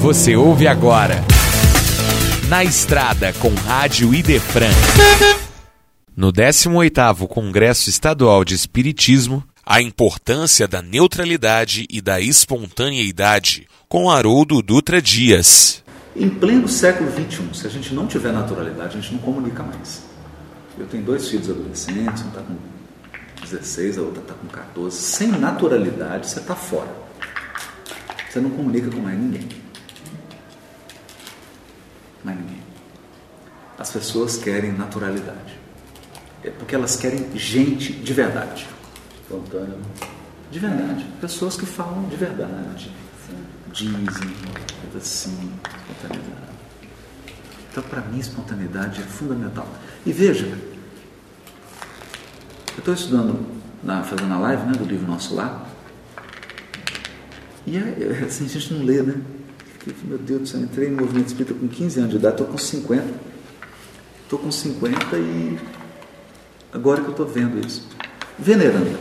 Você ouve agora. Na Estrada com Rádio Idefran. No 18º Congresso Estadual de Espiritismo, a importância da neutralidade e da espontaneidade, com Haroldo Dutra Dias. Em pleno século XXI, se a gente não tiver naturalidade, a gente não comunica mais. Eu tenho dois filhos adolescentes, um está com 16, a outra está com 14. Sem naturalidade, você está fora. Você não comunica com mais ninguém. Mais ninguém. As pessoas querem naturalidade. É porque elas querem gente de verdade. Espontâneo. De verdade. Pessoas que falam de verdade. Dizem, coisa assim, espontaneidade. Então, para mim, espontaneidade é fundamental. E veja, eu estou estudando, na, fazendo a live né, do livro Nosso Lar, e é, assim, a gente não lê, né? Meu Deus do céu, entrei no movimento espírita com 15 anos de idade, estou com 50. Estou com 50 e agora que eu estou vendo isso. Veneranda,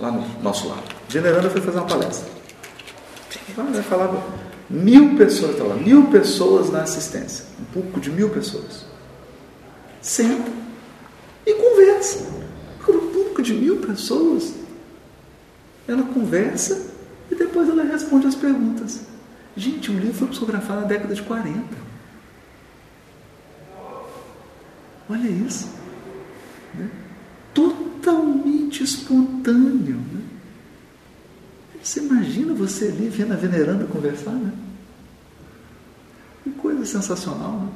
lá no nosso lado. Veneranda foi fazer uma palestra. Falava mil pessoas, tá lá, mil pessoas na assistência, um público de mil pessoas. Senta e conversa. Com um público de mil pessoas, ela conversa e depois ela responde as perguntas. Gente, o livro foi psicografado na década de 40. Olha isso. Né? Totalmente espontâneo. Né? Você imagina você ali vendo a veneranda conversar, né? Que coisa sensacional, né?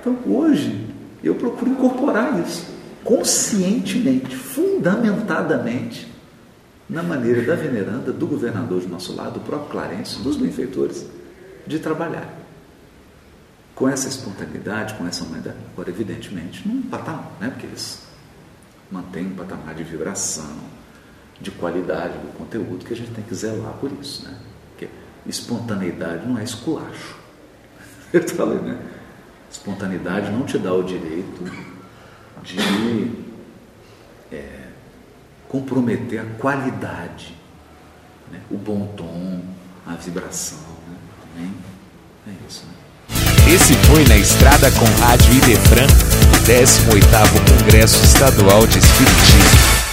Então hoje eu procuro incorporar isso conscientemente, fundamentadamente, na maneira da veneranda, do governador de nosso lado, do próprio Clarence, dos benfeitores, de trabalhar. Com essa espontaneidade, com essa humanidade, agora, evidentemente, num patamar, né? porque eles mantêm um patamar de vibração, de qualidade do conteúdo que a gente tem que zelar por isso, né? Porque espontaneidade não é esculacho. Eu falei, né? Espontaneidade não te dá o direito de é, comprometer a qualidade, né? o bom tom, a vibração, né? Também é isso, né? Esse foi Na Estrada com Rádio Idefran, o 18º Congresso Estadual de Espiritismo.